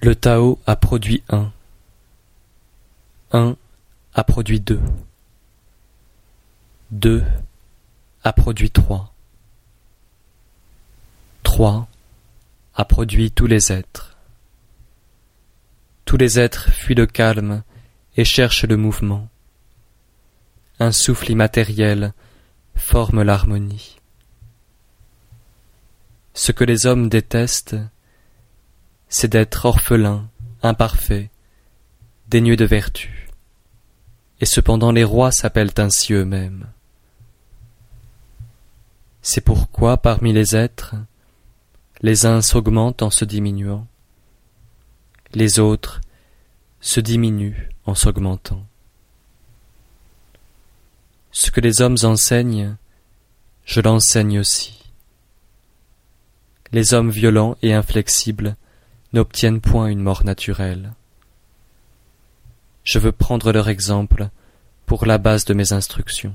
Le Tao a produit un. Un a produit deux. Deux a produit trois. Trois a produit tous les êtres. Tous les êtres fuient le calme et cherchent le mouvement. Un souffle immatériel forme l'harmonie. Ce que les hommes détestent, c'est d'être orphelin, imparfait, dénué de vertu. Et cependant les rois s'appellent ainsi eux-mêmes. C'est pourquoi parmi les êtres, les uns s'augmentent en se diminuant, les autres se diminuent en s'augmentant. Ce que les hommes enseignent, je l'enseigne aussi. Les hommes violents et inflexibles n'obtiennent point une mort naturelle. Je veux prendre leur exemple pour la base de mes instructions.